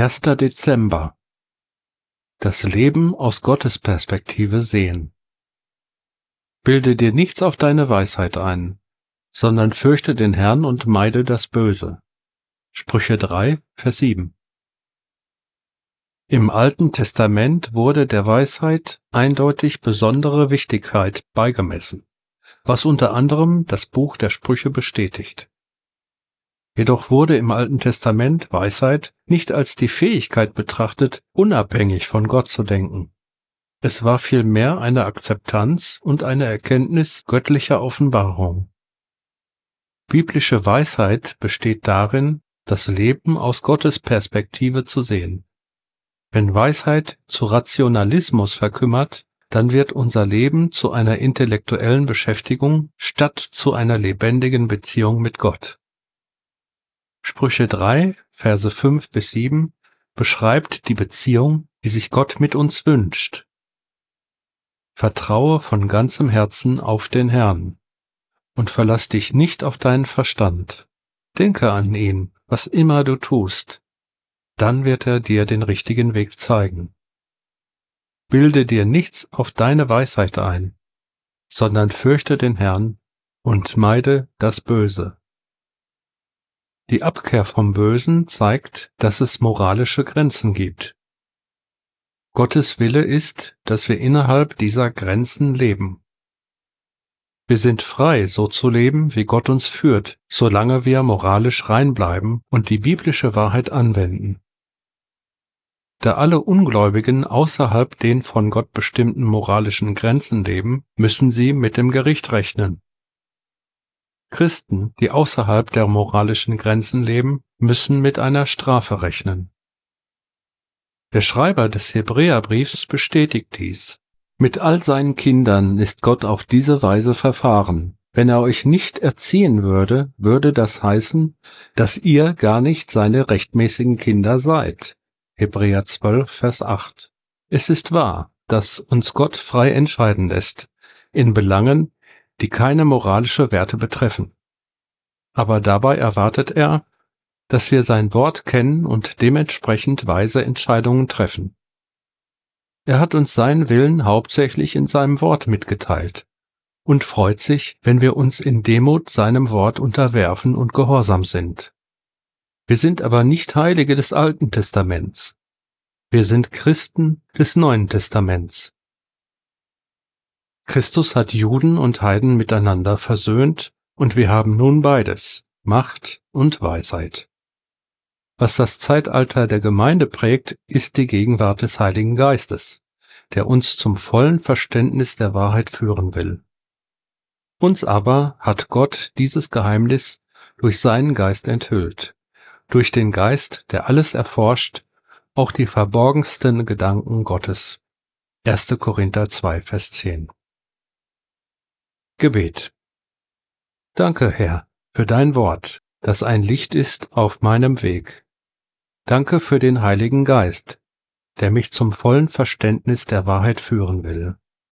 1. Dezember Das Leben aus Gottes Perspektive sehen. Bilde dir nichts auf deine Weisheit ein, sondern fürchte den Herrn und meide das Böse. Sprüche 3, Vers 7. Im Alten Testament wurde der Weisheit eindeutig besondere Wichtigkeit beigemessen, was unter anderem das Buch der Sprüche bestätigt. Jedoch wurde im Alten Testament Weisheit nicht als die Fähigkeit betrachtet, unabhängig von Gott zu denken. Es war vielmehr eine Akzeptanz und eine Erkenntnis göttlicher Offenbarung. Biblische Weisheit besteht darin, das Leben aus Gottes Perspektive zu sehen. Wenn Weisheit zu Rationalismus verkümmert, dann wird unser Leben zu einer intellektuellen Beschäftigung statt zu einer lebendigen Beziehung mit Gott. Sprüche 3, Verse 5 bis 7 beschreibt die Beziehung, die sich Gott mit uns wünscht. Vertraue von ganzem Herzen auf den Herrn und verlass dich nicht auf deinen Verstand. Denke an ihn, was immer du tust, dann wird er dir den richtigen Weg zeigen. Bilde dir nichts auf deine Weisheit ein, sondern fürchte den Herrn und meide das Böse. Die Abkehr vom Bösen zeigt, dass es moralische Grenzen gibt. Gottes Wille ist, dass wir innerhalb dieser Grenzen leben. Wir sind frei, so zu leben, wie Gott uns führt, solange wir moralisch rein bleiben und die biblische Wahrheit anwenden. Da alle Ungläubigen außerhalb den von Gott bestimmten moralischen Grenzen leben, müssen sie mit dem Gericht rechnen. Christen, die außerhalb der moralischen Grenzen leben, müssen mit einer Strafe rechnen. Der Schreiber des Hebräerbriefs bestätigt dies. Mit all seinen Kindern ist Gott auf diese Weise verfahren. Wenn er euch nicht erziehen würde, würde das heißen, dass ihr gar nicht seine rechtmäßigen Kinder seid. Hebräer 12, Vers 8. Es ist wahr, dass uns Gott frei entscheiden lässt, in Belangen, die keine moralische Werte betreffen. Aber dabei erwartet er, dass wir sein Wort kennen und dementsprechend weise Entscheidungen treffen. Er hat uns seinen Willen hauptsächlich in seinem Wort mitgeteilt und freut sich, wenn wir uns in Demut seinem Wort unterwerfen und gehorsam sind. Wir sind aber nicht Heilige des Alten Testaments. Wir sind Christen des Neuen Testaments. Christus hat Juden und Heiden miteinander versöhnt, und wir haben nun beides, Macht und Weisheit. Was das Zeitalter der Gemeinde prägt, ist die Gegenwart des Heiligen Geistes, der uns zum vollen Verständnis der Wahrheit führen will. Uns aber hat Gott dieses Geheimnis durch seinen Geist enthüllt, durch den Geist, der alles erforscht, auch die verborgensten Gedanken Gottes. 1. Korinther 2, Vers 10 Gebet. Danke, Herr, für dein Wort, das ein Licht ist auf meinem Weg. Danke für den Heiligen Geist, der mich zum vollen Verständnis der Wahrheit führen will.